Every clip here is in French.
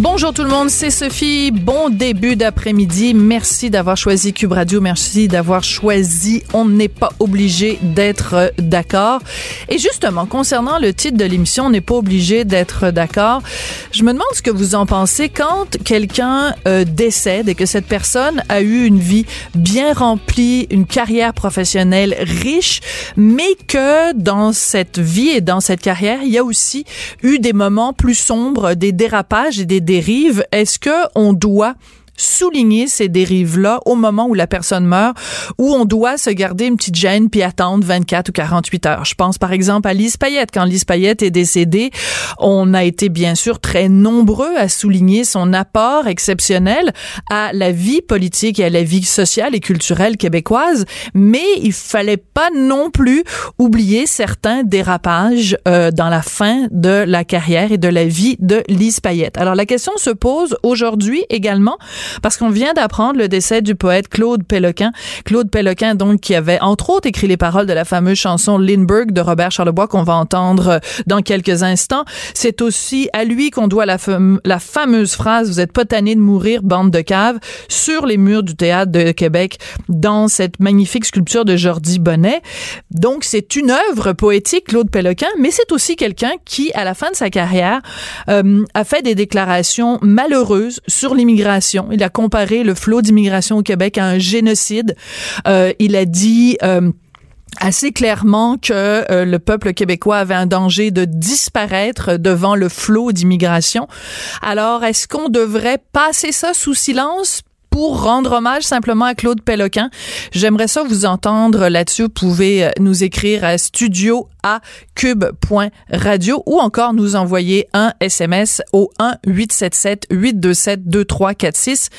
Bonjour tout le monde, c'est Sophie. Bon début d'après-midi. Merci d'avoir choisi Cube Radio. Merci d'avoir choisi On n'est pas obligé d'être d'accord. Et justement, concernant le titre de l'émission, On n'est pas obligé d'être d'accord. Je me demande ce que vous en pensez quand quelqu'un euh, décède et que cette personne a eu une vie bien remplie, une carrière professionnelle riche, mais que dans cette vie et dans cette carrière, il y a aussi eu des moments plus sombres, des dérapages et des dérives, est-ce que on doit souligner ces dérives-là au moment où la personne meurt, où on doit se garder une petite gêne puis attendre 24 ou 48 heures. Je pense par exemple à Lise Payette. Quand Lise Payette est décédée, on a été bien sûr très nombreux à souligner son apport exceptionnel à la vie politique et à la vie sociale et culturelle québécoise, mais il fallait pas non plus oublier certains dérapages euh, dans la fin de la carrière et de la vie de Lise Payette. Alors la question se pose aujourd'hui également parce qu'on vient d'apprendre le décès du poète Claude Péloquin. Claude Péloquin, donc, qui avait entre autres écrit les paroles de la fameuse chanson Lindbergh de Robert Charlebois qu'on va entendre euh, dans quelques instants. C'est aussi à lui qu'on doit la, fameuse phrase Vous êtes pas tanné de mourir, bande de caves, sur les murs du théâtre de Québec dans cette magnifique sculpture de Jordi Bonnet. Donc, c'est une œuvre poétique, Claude Péloquin, mais c'est aussi quelqu'un qui, à la fin de sa carrière, euh, a fait des déclarations malheureuses sur l'immigration. Il a comparé le flot d'immigration au Québec à un génocide. Euh, il a dit euh, assez clairement que euh, le peuple québécois avait un danger de disparaître devant le flot d'immigration. Alors, est-ce qu'on devrait passer ça sous silence? Pour rendre hommage simplement à Claude Péloquin. J'aimerais ça vous entendre là-dessus. Vous pouvez euh, nous écrire à studio à cube.radio ou encore nous envoyer un SMS au 1 877 827 2346.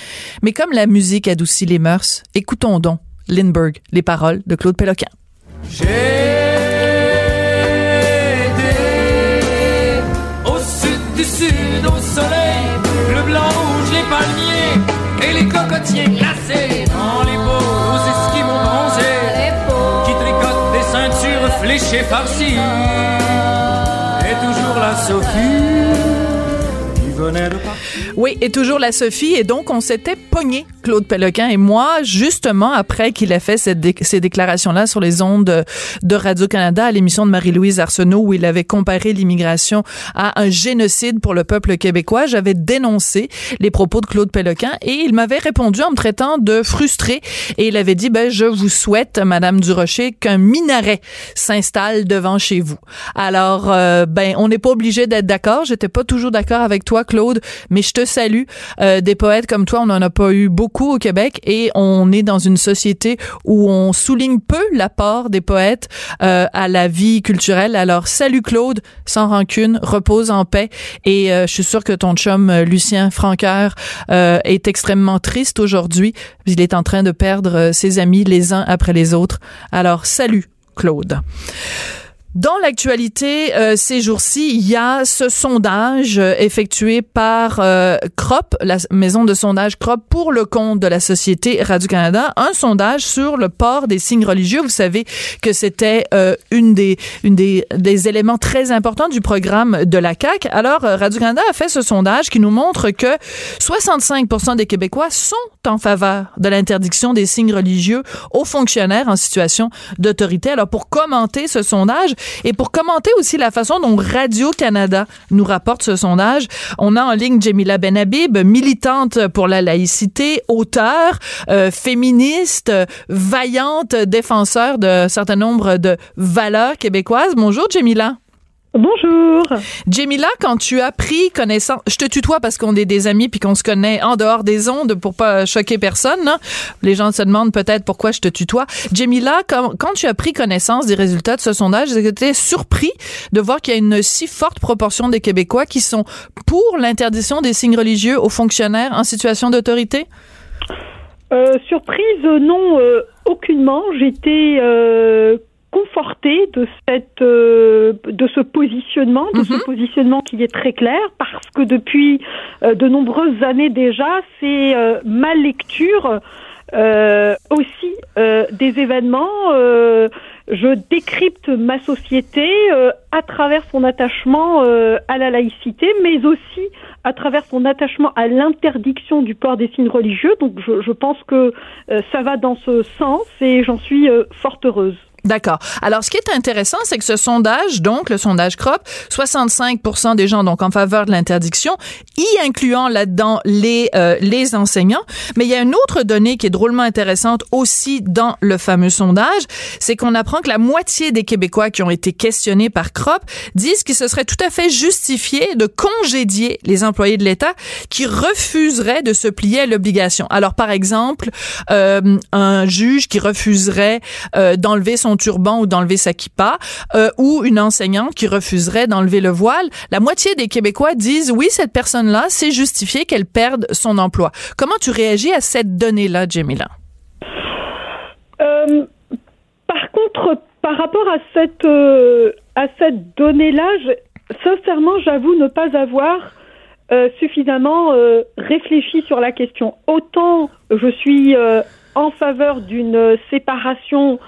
Mais comme la musique adoucit les mœurs, écoutons donc Lindbergh, les paroles de Claude Péloquin. J'ai au sud du sud, au soleil, les cocotiers glacés dans les beaux esquimaux bronzés qui tricotent des ceintures fléchées farcies. Et toujours la Sophie oui, et toujours la Sophie. Et donc, on s'était pogné, Claude Péloquin et moi, justement après qu'il a fait ces déclarations-là sur les ondes de Radio-Canada à l'émission de Marie-Louise Arsenault où il avait comparé l'immigration à un génocide pour le peuple québécois. J'avais dénoncé les propos de Claude Péloquin et il m'avait répondu en me traitant de frustré et il avait dit, ben, je vous souhaite, Madame Durocher, qu'un minaret s'installe devant chez vous. Alors, euh, ben, on n'est pas obligé d'être d'accord. J'étais pas toujours d'accord avec toi, Claude, mais je te salue. Euh, des poètes comme toi, on n'en a pas eu beaucoup au Québec et on est dans une société où on souligne peu l'apport des poètes euh, à la vie culturelle. Alors, salut Claude, sans rancune, repose en paix et euh, je suis sûre que ton chum Lucien Franqueur est extrêmement triste aujourd'hui. Il est en train de perdre ses amis les uns après les autres. Alors, salut Claude. Dans l'actualité, euh, ces jours-ci, il y a ce sondage euh, effectué par euh, CROP, la maison de sondage CROP, pour le compte de la société Radio-Canada, un sondage sur le port des signes religieux. Vous savez que c'était une des une des, des éléments très importants du programme de la CAC. Alors Radio-Canada a fait ce sondage qui nous montre que 65% des Québécois sont en faveur de l'interdiction des signes religieux aux fonctionnaires en situation d'autorité. Alors pour commenter ce sondage, Et pour commenter aussi la façon dont Radio-Canada nous rapporte ce sondage, on a en ligne Jemila Benhabib, militante pour la laïcité, auteure, euh, féministe, vaillante, défenseur de certain nombre de valeurs québécoises. Bonjour Jemila. Bonjour. Jamila, quand tu as pris connaissance, je te tutoie parce qu'on est des amis puis qu'on se connaît en dehors des ondes pour pas choquer personne. Hein. Les gens se demandent peut-être pourquoi je te tutoie. Jamila, quand, quand tu as pris connaissance des résultats de ce sondage, j'étais surpris de voir qu'il y a une si forte proportion des Québécois qui sont pour l'interdiction des signes religieux aux fonctionnaires en situation d'autorité? Euh, surprise, non, euh, aucunement. J'étais euh, confortée de cette euh, de ce positionnement, de ce Mhm. positionnement qui est très clair, parce que depuis euh, de nombreuses années déjà, c'est euh, ma lecture euh, aussi euh, des événements. euh, je décrypte ma société euh, à travers son attachement euh, à la laïcité, mais aussi à travers son attachement à l'interdiction du port des signes religieux. Donc je, je pense que euh, ça va dans ce sens et j'en suis euh, fort heureuse. D'accord. Alors, ce qui est intéressant, c'est que ce sondage, donc le sondage CROP, 65% des gens donc en faveur de l'interdiction, y incluant là-dedans les euh, les enseignants. Mais il y a une autre donnée qui est drôlement intéressante aussi dans le fameux sondage, c'est qu'on apprend que la moitié des Québécois qui ont été questionnés par CROP disent qu'il se serait tout à fait justifié de congédier les employés de l'État qui refuseraient de se plier à l'obligation. Alors, par exemple, euh, un juge qui refuserait euh, d'enlever son turban ou d'enlever sa kippa, euh, ou une enseignante qui refuserait d'enlever le voile, la moitié des Québécois disent oui, cette personne-là, c'est justifié qu'elle perde son emploi. Comment tu réagis à cette donnée-là, Jamila? Euh, par contre, par rapport à cette euh, cette donnée-là, sincèrement, j'avoue ne pas avoir suffisamment réfléchi sur la question. Autant je suis en faveur d'une séparation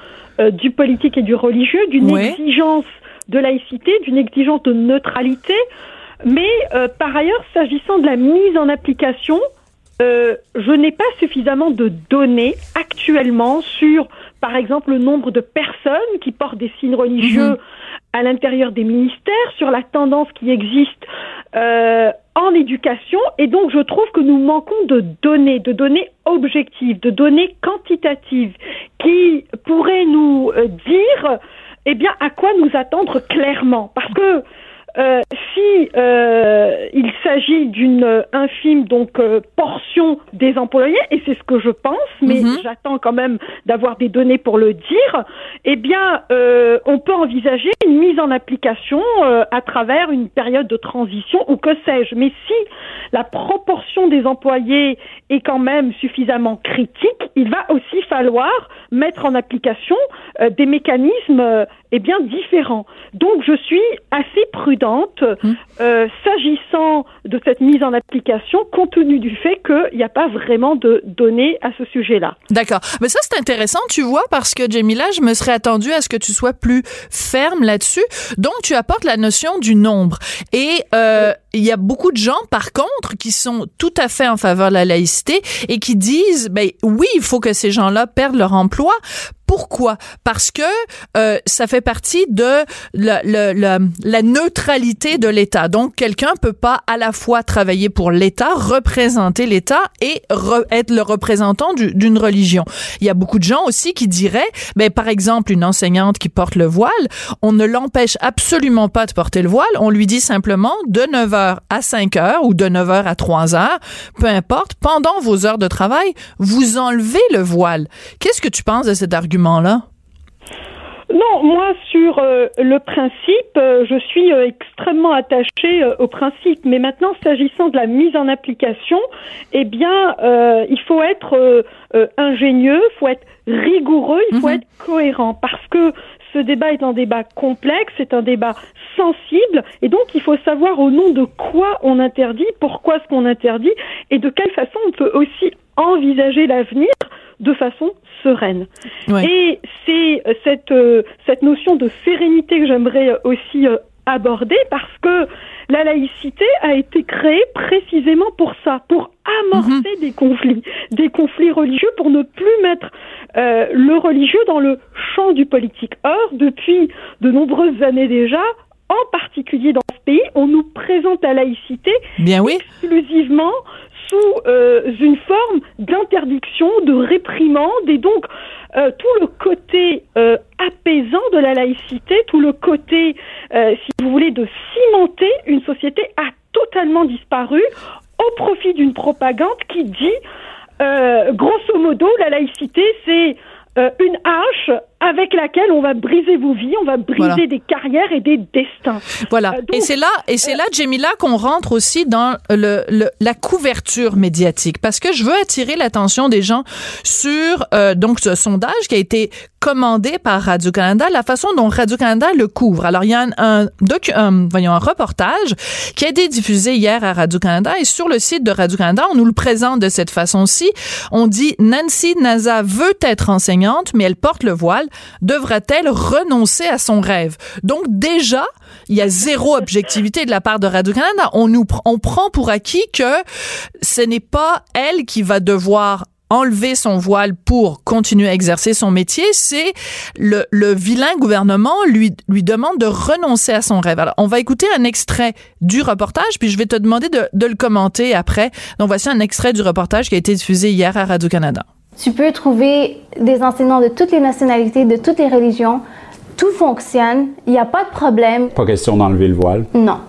euh, du politique et du religieux, d'une Ouais. exigence de laïcité, d'une exigence de neutralité, mais euh, par ailleurs, s'agissant de la mise en application, euh, je n'ai pas suffisamment de données actuellement sur, par exemple, le nombre de personnes qui portent des signes religieux à l'intérieur des ministères, sur la tendance qui existe euh, en éducation. Et donc, je trouve que nous manquons de données, de données objectives, de données quantitatives qui pourraient nous euh, dire, eh bien, à quoi nous attendre clairement. Parce que euh, si euh, il s'agit d'une euh, infime donc euh, portion des employés et c'est ce que je pense, mais Mhm. j'attends quand même d'avoir des données pour le dire. Eh bien, euh, on peut envisager une mise en application euh, à travers une période de transition ou que sais-je. Mais si la proportion des employés est quand même suffisamment critique, il va aussi falloir mettre en application euh, des mécanismes euh, eh bien différents. Donc je suis assez prudente euh, s'agissant de cette mise en application, compte tenu du fait qu'il n'y a pas vraiment de données à ce sujet-là. D'accord. Mais ça, c'est intéressant, tu vois, parce que, Jamila, je me serais attendue à ce que tu sois plus ferme là-dessus. Donc, tu apportes la notion du nombre. Et euh, il y a beaucoup de gens, par contre, qui sont tout à fait en faveur de la laïcité et qui disent, ben oui, il faut que ces gens-là perdent leur emploi. Pourquoi? Parce que euh, ça fait partie de la, neutralité de l'État. Donc, quelqu'un peut pas à la fois travailler pour l'État, représenter l'État et re- être le représentant du- d'une religion. Il y a beaucoup de gens aussi qui diraient, ben, par exemple, une enseignante qui porte le voile, on ne l'empêche absolument pas de porter le voile. On lui dit simplement de 9h à 5h ou de 9h à 3h, peu importe, pendant vos heures de travail, vous enlevez le voile. Qu'est-ce que tu penses de cet argument-là? Non, moi sur euh, le principe, euh, je suis euh, extrêmement attachée au principe. Mais maintenant, s'agissant de la mise en application, eh bien, il faut être ingénieux, il faut être rigoureux, il faut Mhm. être cohérent, parce que ce débat est un débat complexe, c'est un débat sensible, et donc il faut savoir au nom de quoi on interdit, pourquoi ce qu'on interdit, et de quelle façon on peut aussi envisager l'avenir de façon sereine. Ouais. Et c'est euh, cette, euh, cette notion de sérénité que j'aimerais euh, aussi aborder parce que la laïcité a été créée précisément pour ça, pour amorcer des conflits, des conflits religieux, pour ne plus mettre euh, le religieux dans le champ du politique. Or, depuis de nombreuses années déjà, en particulier dans ce pays, on nous présente la laïcité Bien oui. exclusivement sous euh, une forme d'interdiction, de réprimande, et donc euh, tout le côté euh, apaisant de la laïcité, tout le côté, si vous voulez, de cimenter une société a totalement disparu au profit d'une propagande qui dit, grosso modo, la laïcité, c'est une hache avec laquelle on va briser vos vies, on va briser Voilà. des carrières et des destins. Voilà. Euh, donc- et c'est là, et c'est là, Jamila, qu'on rentre aussi dans le, le- la couverture médiatique, parce que je veux attirer l'attention des gens sur euh, donc ce sondage qui a été commandé par Radio Canada, la façon dont Radio Canada le couvre. Alors il y a un, un, docu- un- voyons un reportage qui a été diffusé hier à Radio Canada et sur le site de Radio Canada, on nous le présente de cette façon-ci. On dit Nancy Naza veut être enseignante, mais elle porte le voile. Devra-t-elle renoncer à son rêve? Donc déjà, il y a zéro objectivité de la part de Radio-Canada. On nous on prend pour acquis que ce n'est pas elle qui va devoir enlever son voile pour continuer à exercer son métier, c'est le, le vilain gouvernement lui, lui demande de renoncer à son rêve. Alors, on va écouter un extrait du reportage, puis je vais te demander de, de le commenter après. Donc, voici un extrait du reportage qui a été diffusé hier à Radio-Canada. Tu peux trouver des enseignants de toutes les nationalités, de toutes les religions. Tout fonctionne. Il n'y a pas de problème. Pas question d'enlever le voile. Non.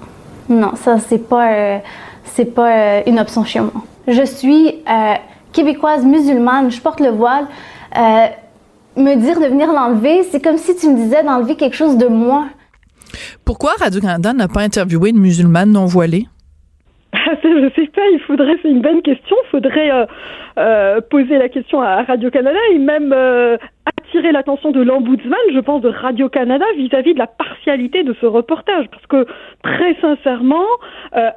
Non, ça, c'est pas, euh, c'est pas euh, une option chez moi. Je suis euh, québécoise musulmane, je porte le voile. Euh, me dire de venir l'enlever, c'est comme si tu me disais d'enlever quelque chose de moi. Pourquoi Radio-Canada n'a pas interviewé une musulmane non voilée? Je sais pas, il faudrait, c'est une bonne question, il faudrait euh, euh, poser la question à Radio-Canada et même euh, attirer l'attention de l'ombudsman, je pense, de Radio-Canada vis-à-vis de la partialité de ce reportage. Parce que, très sincèrement,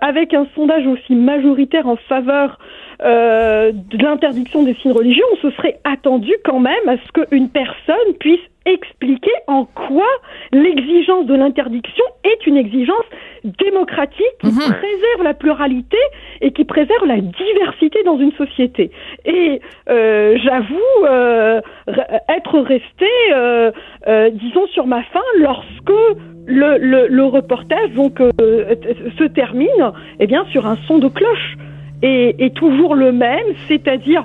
avec un sondage aussi majoritaire en faveur de l'interdiction des signes religieux, on se serait attendu quand même à ce qu'une personne puisse expliquer en quoi l'exigence de l'interdiction est une exigence démocratique qui préserve la pluralité et qui préserve la diversité dans une société. Et euh, j'avoue euh, re- être restée, euh, euh, disons, sur ma faim lorsque le, le, le reportage donc euh, se termine, eh bien, sur un son de cloche et, et toujours le même, c'est-à-dire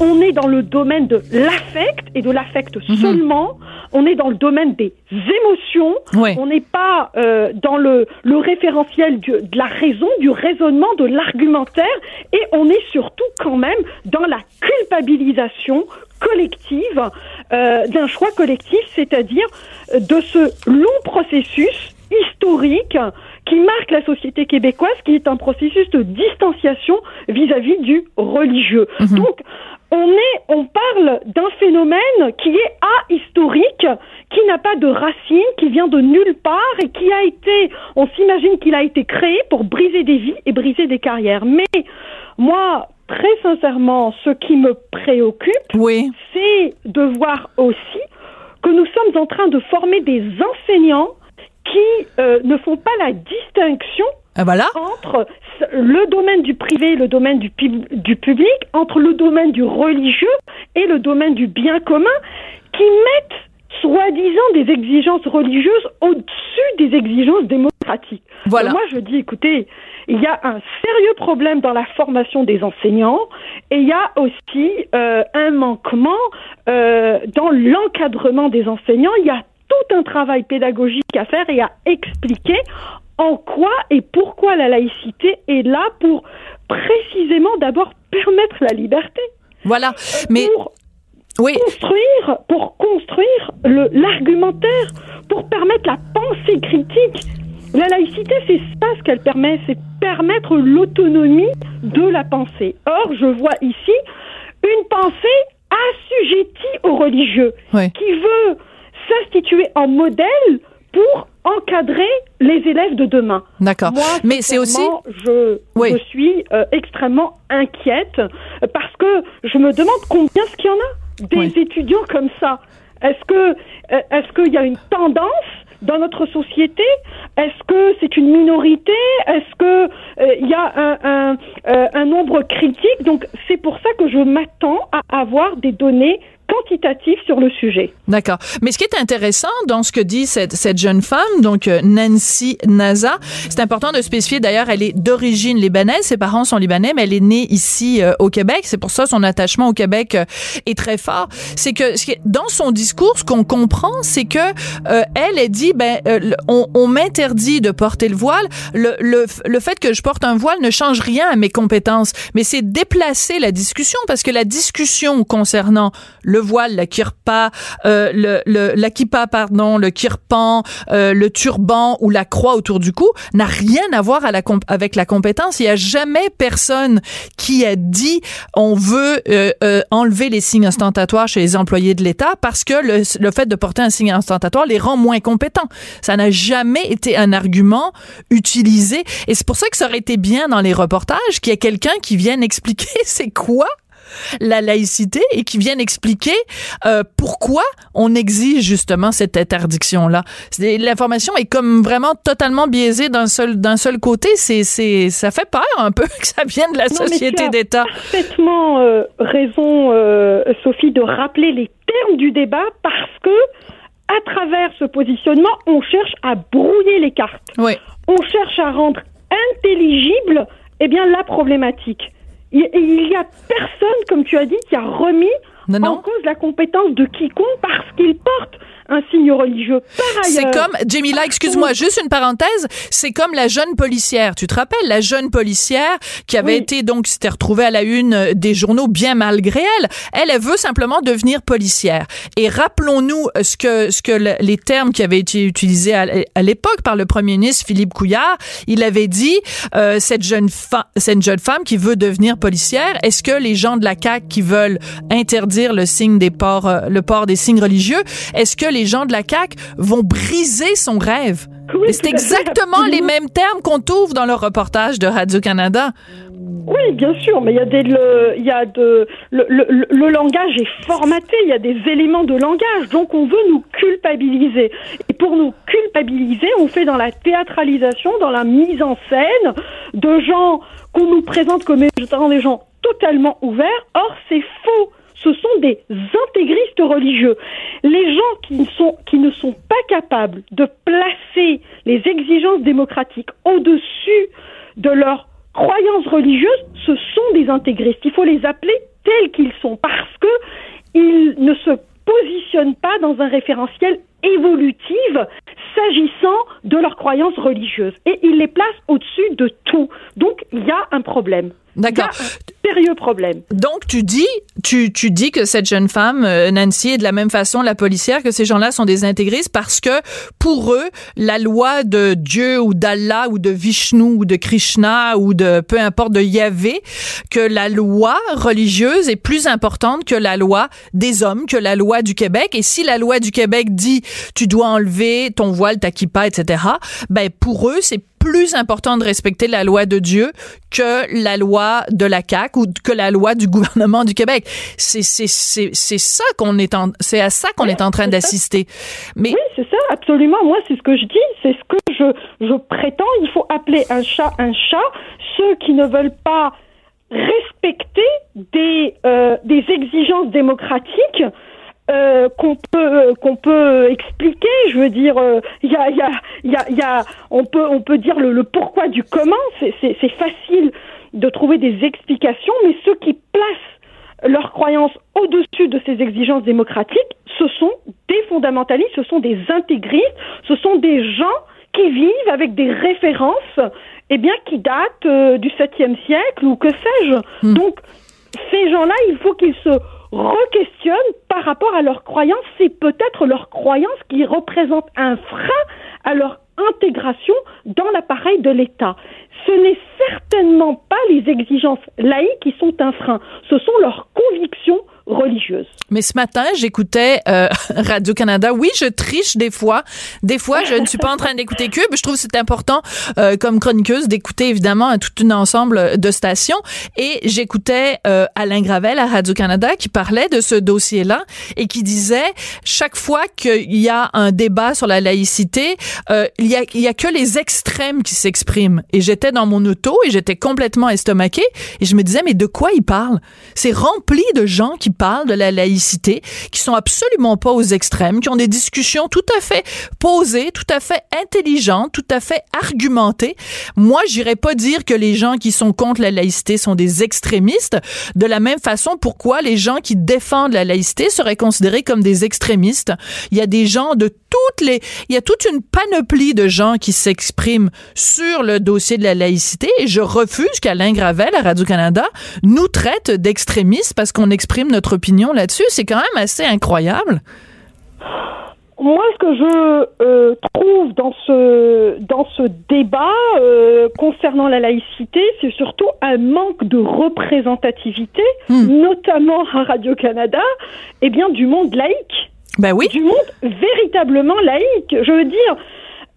on est dans le domaine de l'affect et de l'affect seulement. On est dans le domaine des émotions. Ouais. On n'est pas euh, dans le, le référentiel du- de la raison, du raisonnement, de l'argumentaire. Et on est surtout quand même dans la culpabilisation collective euh, d'un choix collectif, c'est-à-dire euh, de ce long processus historique qui marque la société québécoise, qui est un processus de distanciation vis-à-vis du religieux. Donc, on est, on parle d'un phénomène qui est ahistorique, qui n'a pas de racines, qui vient de nulle part et qui a été, on s'imagine qu'il a été créé pour briser des vies et briser des carrières. Mais moi, très sincèrement, ce qui me préoccupe, Oui. c'est de voir aussi que nous sommes en train de former des enseignants qui euh, ne font pas la distinction Ah, voilà. entre le domaine du privé et le domaine du, pub- du public, entre le domaine du religieux et le domaine du bien commun, qui mettent soi-disant des exigences religieuses au-dessus des exigences démocratiques. Voilà. Moi, je dis, écoutez, il y a un sérieux problème dans la formation des enseignants et il y a aussi euh, un manquement euh, dans l'encadrement des enseignants. Il y a tout un travail pédagogique à faire et à expliquer en quoi et pourquoi la laïcité est là pour précisément d'abord permettre la liberté. Voilà. Mais, pour oui. construire, pour construire le- l'argumentaire, pour permettre la pensée critique. La laïcité, c'est ça ce qu'elle permet, c'est permettre l'autonomie de la pensée. Or, je vois ici une pensée assujettie aux religieux, Oui. qui veut s'instituer en modèle pour encadrer les élèves de demain. D'accord. Mais c'est aussi. Je, Oui. je suis euh, extrêmement inquiète euh, parce que je me demande combien est-ce qu'il y en a des Oui. étudiants comme ça. Est-ce que euh, est-ce qu'il y a une tendance dans notre société? Est-ce que c'est une minorité? Est-ce que euh, il y a un, un, euh, un nombre critique? Donc c'est pour ça que je m'attends à avoir des données quantitatif sur le sujet. D'accord. Mais ce qui est intéressant dans ce que dit cette, cette jeune femme, donc euh, Nancy Naza, c'est important de spécifier d'ailleurs, elle est d'origine libanaise, ses parents sont libanais, mais elle est née ici euh, au Québec. C'est pour ça son attachement au Québec euh, est très fort. C'est que dans son discours, ce qu'on comprend, c'est que elle, elle dit, ben, on, on m'interdit de porter le voile. Le, le, le fait que je porte un voile ne change rien à mes compétences, mais c'est déplacer la discussion parce que la discussion concernant le voile, la kirpa, euh, le, le kippa, pardon, le kirpan, euh, le turban ou la croix autour du cou n'a rien à voir à la avec la compétence. Il n'y a jamais personne qui a dit on veut euh, euh, enlever les signes ostentatoires chez les employés de l'État parce que le, le fait de porter un signe ostentatoire les rend moins compétents. Ça n'a jamais été un argument utilisé et c'est pour ça que ça aurait été bien dans les reportages qu'il y ait quelqu'un qui vienne expliquer c'est quoi la laïcité et qui viennent expliquer euh, pourquoi on exige justement cette interdiction-là. L'information est comme vraiment totalement biaisée d'un seul d'un seul côté. C'est c'est ça fait peur un peu que ça vienne de la société d'État. Parfaitement euh, raison, euh, Sophie, de rappeler les termes du débat parce que à travers ce positionnement, on cherche à brouiller les cartes. Oui. On cherche à rendre intelligible eh bien la problématique. Il y a personne, comme tu as dit, qui a remis en cause la compétence de quiconque parce qu'il porte un signe religieux. Par C'est comme, Jamila, excuse-moi, juste une parenthèse, c'est comme la jeune policière. Tu te rappelles, la jeune policière qui avait été donc, s'était retrouvée à la une des journaux bien malgré elle. Elle, elle veut simplement devenir policière. Et rappelons-nous ce que, ce que les termes qui avaient été utilisés à, l'époque par le premier ministre Philippe Couillard. Il avait dit, euh, cette jeune femme, cette jeune femme qui veut devenir policière, est-ce que les gens de la CAQ qui veulent interdire le signe des ports, euh, le port des signes religieux, est-ce que les les gens de la CAQ vont briser son rêve. c'est exactement les mêmes termes qu'on trouve dans le reportage de Radio-Canada. Oui, bien sûr, mais il y a des, le, il y a de, le, le, le, langage est formaté, il y a des éléments de langage, donc on veut nous culpabiliser. Et pour nous culpabiliser, on fait dans la théâtralisation, dans la mise en scène de gens qu'on nous présente comme étant des gens totalement ouverts. Or, c'est faux ce sont des intégristes religieux. Les gens qui ne sont, qui ne sont pas capables de placer les exigences démocratiques au-dessus de leurs croyances religieuses, ce sont des intégristes. Il faut les appeler tels qu'ils sont parce que ils ne se positionnent pas dans un référentiel évolutif s'agissant de leurs croyances religieuses et ils les placent au-dessus de tout. Donc il y a un problème. D'accord. Sérieux problème. Donc tu dis, tu, tu dis que cette jeune femme, euh, Nancy, est de la même façon la policière, que ces gens-là sont des intégristes parce que pour eux, la loi de Dieu ou d'Allah ou de Vishnu ou de Krishna ou de peu importe de Yahvé, que la loi religieuse est plus importante que la loi des hommes, que la loi du Québec. Et si la loi du Québec dit tu dois enlever ton voile, ta kippa, etc., ben pour eux c'est plus important de respecter la loi de Dieu que la loi de la CAQ ou que la loi du gouvernement du Québec. C'est c'est c'est c'est ça qu'on est en c'est à ça qu'on est en train d'assister. Mais oui, c'est ça absolument. Moi, c'est ce que je dis, c'est ce que je je prétends. Il faut appeler un chat un chat. Ceux qui ne veulent pas respecter des euh, des exigences démocratiques euh, qu'on peut qu'on peut expliquer. Je veux dire, il y a il y a il y a, y a on peut on peut dire le, le pourquoi du comment. C'est c'est facile de trouver des explications, mais ceux qui placent leurs croyances au-dessus de ces exigences démocratiques, ce sont des fondamentalistes, ce sont des intégristes, ce sont des gens qui vivent avec des références, eh bien, qui datent euh, du 7e siècle ou que sais-je. Hmm. Donc, ces gens-là, il faut qu'ils se re-questionnent par rapport à leurs croyances. C'est peut-être leurs croyances qui représentent un frein à leur intégration dans l'appareil de l'État. Ce n'est certainement pas les exigences laïques qui sont un frein, ce sont leurs convictions Mais ce matin, j'écoutais euh, Radio-Canada. Oui, je triche des fois. Des fois, je ne suis pas en train d'écouter Cube. Je trouve que c'est important, euh, comme chroniqueuse, d'écouter évidemment tout un ensemble de stations. Et j'écoutais euh, Alain Gravel à Radio-Canada qui parlait de ce dossier-là et qui disait, chaque fois qu'il y a un débat sur la laïcité, euh, il, y a, il y a que les extrêmes qui s'expriment. Et j'étais dans mon auto et j'étais complètement estomaquée et je me disais, mais de quoi il parle? C'est rempli de gens qui parlent de la laïcité, qui sont absolument pas aux extrêmes, qui ont des discussions tout à fait posées, tout à fait intelligentes, tout à fait argumentées. Moi, j'irais pas dire que les gens qui sont contre la laïcité sont des extrémistes. De la même façon, pourquoi les gens qui défendent la laïcité seraient considérés comme des extrémistes? Il y a des gens de toutes les, il y a toute une panoplie de gens qui s'expriment sur le dossier de la laïcité et je refuse qu'Alain Gravel à Radio-Canada nous traite d'extrémistes parce qu'on exprime notre opinion là-dessus. C'est quand même assez incroyable. Moi, ce que je euh, trouve dans ce dans ce débat euh, concernant la laïcité, c'est surtout un manque de représentativité, notamment à Radio Canada, et bien du monde laïque. Ben oui. Du monde véritablement laïque. Je veux dire,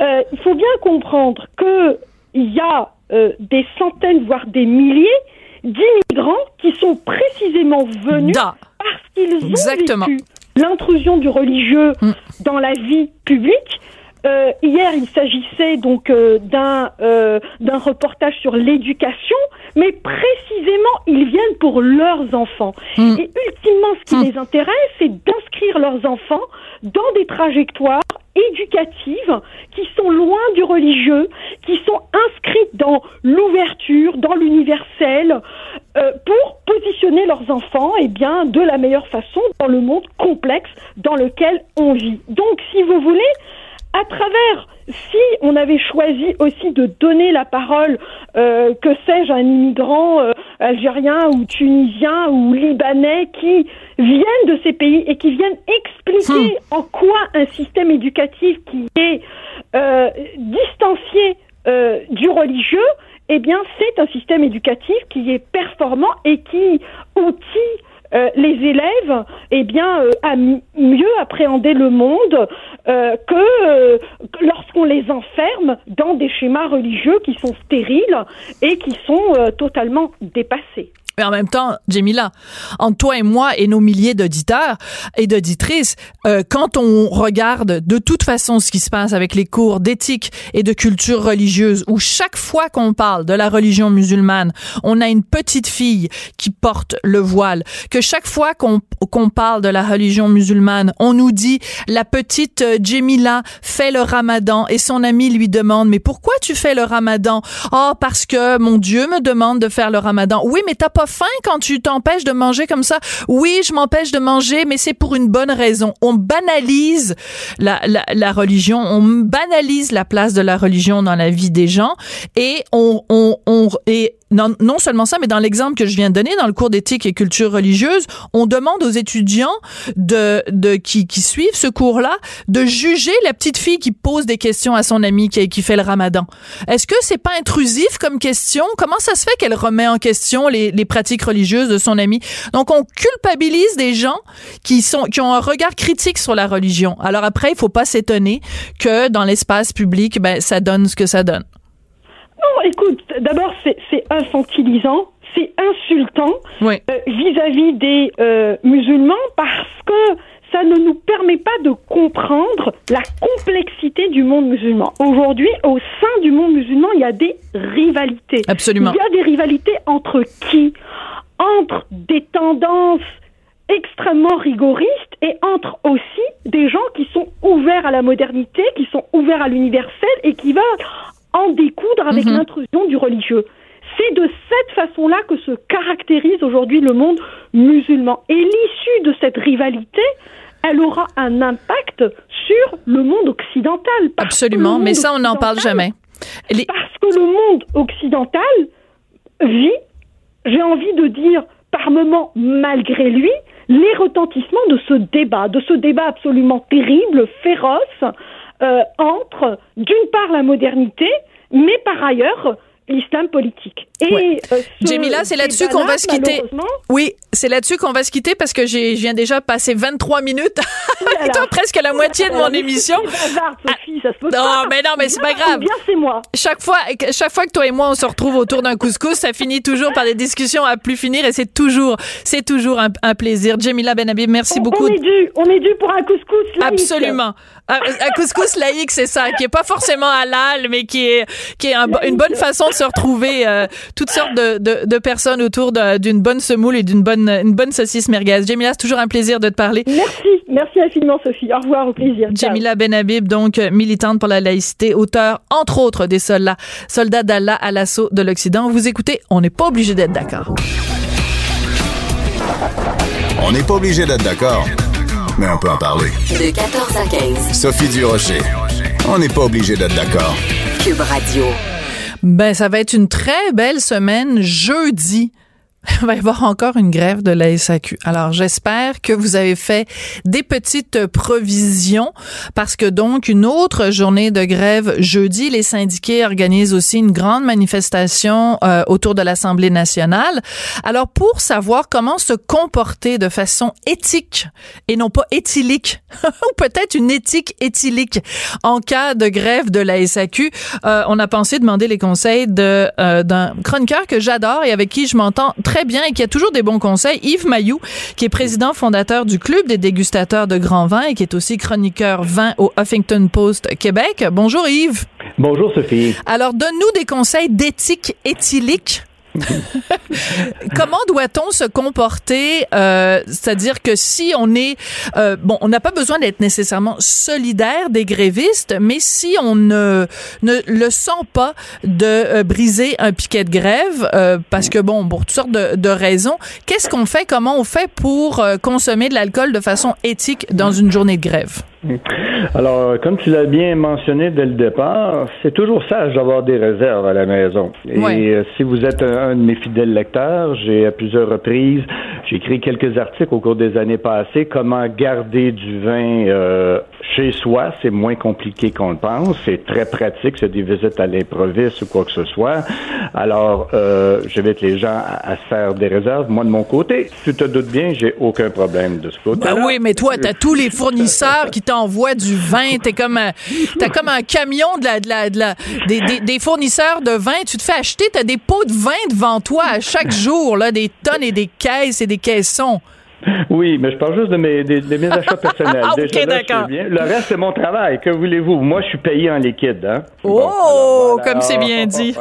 euh, il faut bien comprendre que il y a euh, des centaines, voire des milliers d'immigrants qui sont précisément venus Da. parce qu'ils ont Exactement. vécu l'intrusion du religieux dans la vie publique. Euh, hier, il s'agissait donc euh, d'un euh, d'un reportage sur l'éducation, mais précisément, ils viennent pour leurs enfants. Mm. Et ultimement, ce qui les intéresse, c'est d'inscrire leurs enfants dans des trajectoires éducatives qui sont loin du religieux, qui sont inscrites dans l'ouverture, dans l'universel, euh, pour positionner leurs enfants eh bien, de la meilleure façon dans le monde complexe dans lequel on vit. Donc, si vous voulez, à travers, si on avait choisi aussi de donner la parole, euh, que sais-je, à un immigrant euh, algérien ou tunisien ou libanais qui viennent de ces pays et qui viennent expliquer en quoi un système éducatif qui est euh, distancié euh, du religieux, eh bien, c'est un système éducatif qui est performant et qui outille euh, les élèves eh bien, euh, à m- mieux appréhender le monde euh, que, euh, lorsqu'on les enferme dans des schémas religieux qui sont stériles et qui sont euh, totalement dépassés. Mais en même temps, Jamila, entre toi et moi et nos milliers d'auditeurs et d'auditrices, euh, quand on regarde de toute façon ce qui se passe avec les cours d'éthique et de culture religieuse, où chaque fois qu'on parle de la religion musulmane, on a une petite fille qui porte le voile, que chaque fois qu'on qu'on parle de la religion musulmane, on nous dit la petite euh, Jamila fait le ramadan et son ami lui demande mais pourquoi tu fais le ramadan? Oh parce que mon Dieu me demande de faire le ramadan. Oui, mais t'as pas faim quand tu t'empêches de manger comme ça. Oui, je m'empêche de manger, mais c'est pour une bonne raison. On banalise la, la, la religion, on banalise la place de la religion dans la vie des gens et on, on, on et non, non seulement ça, mais dans l'exemple que je viens de donner, dans le cours d'éthique et culture religieuse, on demande aux étudiants de, de qui, qui suivent ce cours-là de juger la petite fille qui pose des questions à son ami qui, qui fait le ramadan. Est-ce que c'est pas intrusif comme question? Comment ça se fait qu'elle remet en question les, les pratiques religieuses de son ami? Donc, on culpabilise des gens qui sont, qui ont un regard critique sur la religion. Alors après, il faut pas s'étonner que dans l'espace public, ben, ça donne ce que ça donne. Non, écoute, d'abord, c'est infantilisant, c'est insultant Oui. euh, vis-à-vis des euh, musulmans parce que ça ne nous permet pas de comprendre la complexité du monde musulman. Aujourd'hui, au sein du monde musulman, il y a des rivalités. Absolument. Il y a des rivalités entre qui? Entre des tendances extrêmement rigoristes et entre aussi des gens qui sont ouverts à la modernité, qui sont ouverts à l'universel et qui veulent en découdre avec Mhm. l'intrusion du religieux. C'est de cette façon-là que se caractérise aujourd'hui le monde musulman. Et l'issue de cette rivalité, elle aura un impact sur le monde occidental. Absolument. Mais ça, on n'en parle jamais. Les- Parce que le monde occidental vit, j'ai envie de dire, par moments, malgré lui, les retentissements de ce débat, de ce débat absolument terrible, féroce, euh, entre, d'une part, la modernité, mais par ailleurs, l'islam politique. Et Ouais. euh, ce Jamila, c'est là-dessus qu'on va se quitter. Oui, c'est là-dessus qu'on va se quitter parce que j'ai, je viens déjà passer 23 minutes toi, presque la moitié de mon émission. c'est bavarde, Sophie, ça se peut Non, pas. mais non, mais c'est pas grave. Bien, c'est moi. Chaque fois, chaque fois que toi et moi on se retrouve autour d'un couscous, ça finit toujours par des discussions à plus finir et c'est toujours, c'est toujours un, un plaisir. Jamila Benhabib, merci On- beaucoup. On est dû, on est dû pour un couscous. laïque. Absolument. Un, un couscous laïque, c'est ça, qui est pas forcément halal, mais qui est, qui est un une bonne façon de se retrouver euh, toutes sortes de, de, de personnes autour d'une bonne semoule et d'une bonne, une bonne saucisse merguez. Jamila, c'est toujours un plaisir de te parler. Merci, merci infiniment, Sophie. Au revoir, au plaisir. Ciao. Jamila Benhabib, donc euh, militante pour la laïcité, auteur, entre autres, des soldats, soldats d'Allah à l'assaut de l'Occident. Vous écoutez, on n'est pas obligé d'être d'accord. On n'est pas obligé d'être d'accord, mais on peut en parler. De 14 à 15. Sophie Durocher. On n'est pas obligé d'être d'accord. Cube Radio. Ben, ça va être une très belle semaine jeudi. Il va y avoir encore une grève de la SAQ. Alors, j'espère que vous avez fait des petites provisions parce que donc une autre journée de grève jeudi, les syndiqués organisent aussi une grande manifestation euh, autour de l'Assemblée nationale. Alors, pour savoir comment se comporter de façon éthique et non pas éthylique, ou peut-être une éthique éthylique en cas de grève de la SAQ, euh, on a pensé demander les conseils euh, d'un chroniqueur que j'adore et avec qui je m'entends très bien et qui a toujours des bons conseils, Yves Mayou, qui est président fondateur du club des dégustateurs de grands vins et qui est aussi chroniqueur vin au Huffington Post Québec. Bonjour Yves. Bonjour Sophie. Alors donne-nous des conseils d'éthique éthylique. Comment doit-on se comporter euh, C'est-à-dire que si on est euh, bon, on n'a pas besoin d'être nécessairement solidaire des grévistes, mais si on ne ne le sent pas de euh, briser un piquet de grève, euh, parce que bon, pour toutes sortes de, de raisons, qu'est-ce qu'on fait Comment on fait pour euh, consommer de l'alcool de façon éthique dans une journée de grève? Alors, comme tu l'as bien mentionné dès le départ, c'est toujours sage d'avoir des réserves à la maison. Et Ouais. euh, si vous êtes un, un de mes fidèles lecteurs, j'ai à plusieurs reprises, j'ai écrit quelques articles au cours des années passées, comment garder du vin euh, chez soi. C'est moins compliqué qu'on le pense. C'est très pratique. C'est des visites à l'improviste ou quoi que ce soit. Alors, euh, j'invite les gens à, à se faire des réserves. Moi, de mon côté, tu te doutes bien, j'ai aucun problème de ce côté. Ben oui, mais toi, t'as tous les fournisseurs qui t'envoient du vin. T'es comme, un- t'as comme un camion de la, de la, de la, des, des, des fournisseurs de vin. Tu te fais acheter, t'as des pots de vin devant toi à chaque jour, là, des tonnes et des caisses et des caissons. Oui, mais je parle juste de mes, de, de mes achats personnels. Ah, ok, Déjà, là, d'accord. bien. Le reste, c'est mon travail. Que voulez-vous? Moi, je suis payé en liquide. Hein? Oh, alors, voilà. comme c'est bien dit.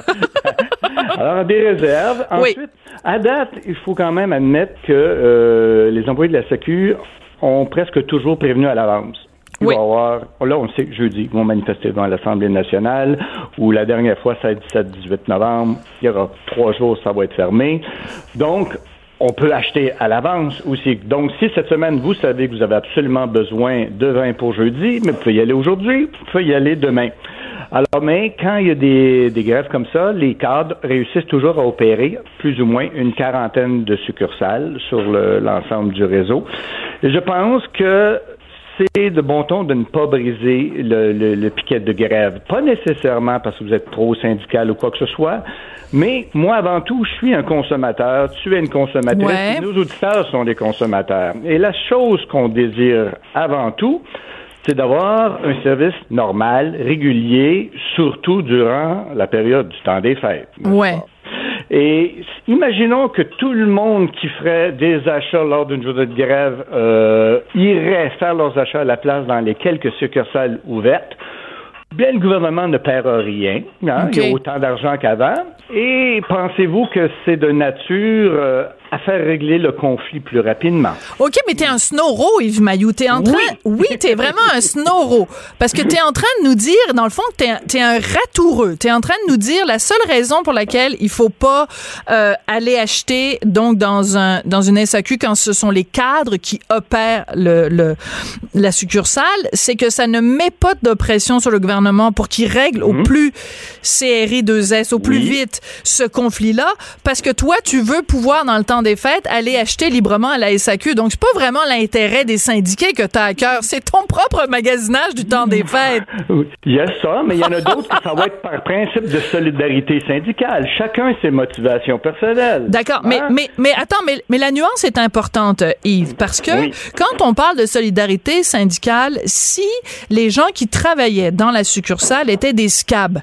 Alors, des réserves. Oui. Ensuite, à date, il faut quand même admettre que euh, les employés de la SAQ ont presque toujours prévenu à l'avance. Il Oui. va y avoir, là, on sait que jeudi, ils vont manifester devant l'Assemblée nationale, ou la dernière fois, c'est le 17-18 novembre. Il y aura trois jours, ça va être fermé. Donc, on peut acheter à l'avance aussi. Donc, si cette semaine, vous savez que vous avez absolument besoin de vin pour jeudi, mais vous pouvez y aller aujourd'hui, vous pouvez y aller demain. Alors, mais quand il y a des, des grèves comme ça, les cadres réussissent toujours à opérer plus ou moins une quarantaine de succursales sur le- l'ensemble du réseau. Et je pense que c'est de bon ton de ne pas briser le, le- le piquet de grève. Pas nécessairement parce que vous êtes trop syndical ou quoi que ce soit, mais moi, avant tout, je suis un consommateur, tu es une consommatrice, Ouais. nos auditeurs sont des consommateurs. Et la chose qu'on désire avant tout, c'est d'avoir un service normal, régulier, surtout durant la période du temps des fêtes. Ouais. Et imaginons que tout le monde qui ferait des achats lors d'une journée de grève euh, irait faire leurs achats à la place dans les quelques succursales ouvertes. Bien, le gouvernement ne paiera rien. hein, Il y a autant d'argent qu'avant. Et pensez-vous que c'est de nature euh, à faire régler le conflit plus rapidement? OK, mais t'es un snoro, Yves Mayou. T'es en train. Oui, t'es vraiment un snoro. Parce que t'es en train de nous dire, dans le fond, que t'es, t'es un ratoureux. T'es en train de nous dire la seule raison pour laquelle il faut pas euh, aller acheter donc dans un dans une SAQ quand ce sont les cadres qui opèrent le, le la succursale, c'est que ça ne met pas d'oppression sur le gouvernement pour qu'il règle au plus CRI 2S, au plus Oui. vite ce conflit-là, parce que toi, tu veux pouvoir dans le temps temps des fêtes, aller acheter librement à la SAQ. Donc, c'est pas vraiment l'intérêt des syndiqués que tu as à cœur. C'est ton propre magasinage du temps des fêtes. Il y a ça, mais il y en a d'autres que ça va être par principe de solidarité syndicale. Chacun ses motivations personnelles. D'accord, mais, Hein? mais, mais attends, mais, mais la nuance est importante, Yves, parce que Oui. quand on parle de solidarité syndicale, si les gens qui travaillaient dans la succursale étaient des scabs,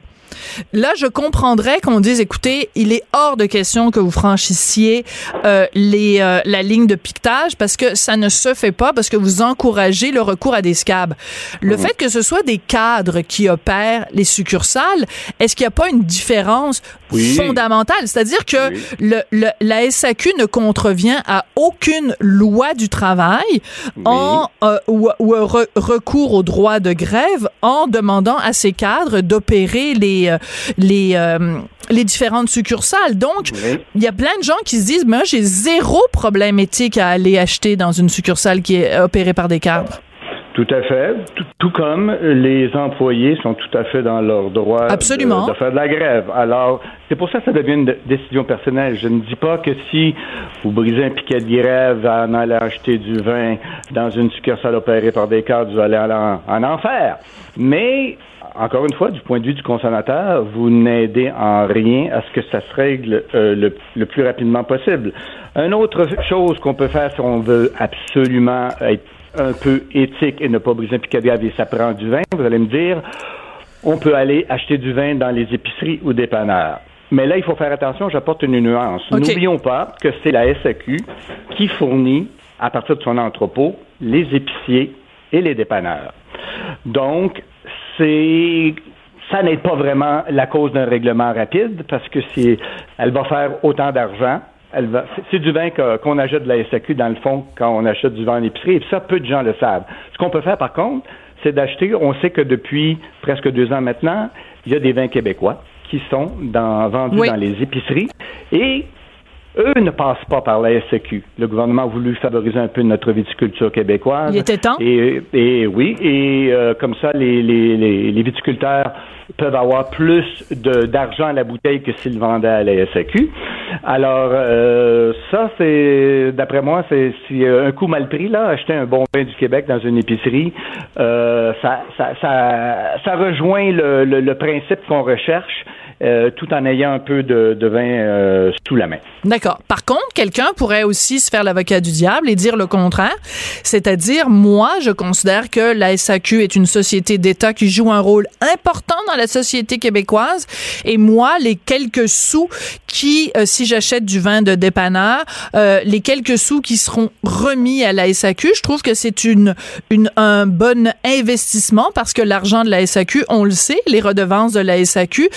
Là, je comprendrais qu'on dise, écoutez, il est hors de question que vous franchissiez euh, les, euh, la ligne de piquetage parce que ça ne se fait pas, parce que vous encouragez le recours à des scabs. Le fait que ce soit des cadres qui opèrent les succursales, est-ce qu'il n'y a pas une différence Oui. fondamentale? C'est-à-dire que le, le- la SAQ ne contrevient à aucune loi du travail en euh, ou, ou re- recours au droit de grève en demandant à ces cadres d'opérer les euh, les euh, les différentes succursales. Donc, Oui. il y a plein de gens qui se disent, moi, j'ai zéro problème éthique à aller acheter dans une succursale qui est opérée par des cadres. Tout à fait. Tout, tout comme les employés sont tout à fait dans leur droit Absolument. De, de faire de la grève. Alors, c'est pour ça que ça devient une décision personnelle. Je ne dis pas que si vous brisez un piquet de grève en allant acheter du vin dans une succursale opérée par des cadres, vous allez aller en, en enfer. Mais, encore une fois, du point de vue du consommateur, vous n'aidez en rien à ce que ça se règle euh, le, le plus rapidement possible. Une autre chose qu'on peut faire si on veut absolument être un peu éthique et ne pas briser un grève et ça prend du vin, vous allez me dire, on peut aller acheter du vin dans les épiceries ou dépanneurs. Mais là, il faut faire attention, j'apporte une nuance. N'oublions pas que c'est la SAQ qui fournit, à partir de son entrepôt, les épiciers et les dépanneurs. Donc, c'est ça n'est pas vraiment la cause d'un règlement rapide parce que c'est elle va faire autant d'argent. Elle va, c'est- du vin qu'on achète de la SAQ dans le fond quand on achète du vin en épicerie. Et ça, peu de gens le savent. Ce qu'on peut faire par contre, c'est d'acheter. On sait que depuis presque deux ans maintenant, il y a des vins québécois qui sont dans- vendus Oui. dans les épiceries et eux ne passent pas par la SAQ. Le gouvernement a voulu favoriser un peu notre viticulture québécoise. Il était temps. Et, et oui, et euh, comme ça, les, les, les, les viticulteurs peuvent avoir plus d'argent à la bouteille que s'ils vendaient à la SAQ. Alors, euh, ça, c'est, d'après moi, c'est un coup mal pris, là, acheter un bon vin du Québec dans une épicerie, euh, ça, ça, ça, ça rejoint le, le, le principe qu'on recherche, euh, tout en ayant un peu de, de vin euh, sous la main. D'accord. Par contre, quelqu'un pourrait aussi se faire l'avocat du diable et dire le contraire. C'est-à-dire, moi, je considère que la SAQ est une société d'État qui joue un rôle important dans la société québécoise. Et moi, les quelques sous qui, euh, si j'achète du vin de dépanneur, euh, les quelques sous qui seront remis à la SAQ, je trouve que c'est une, une, un bon investissement parce que l'argent de la SAQ, on le sait, les redevances de la SAQ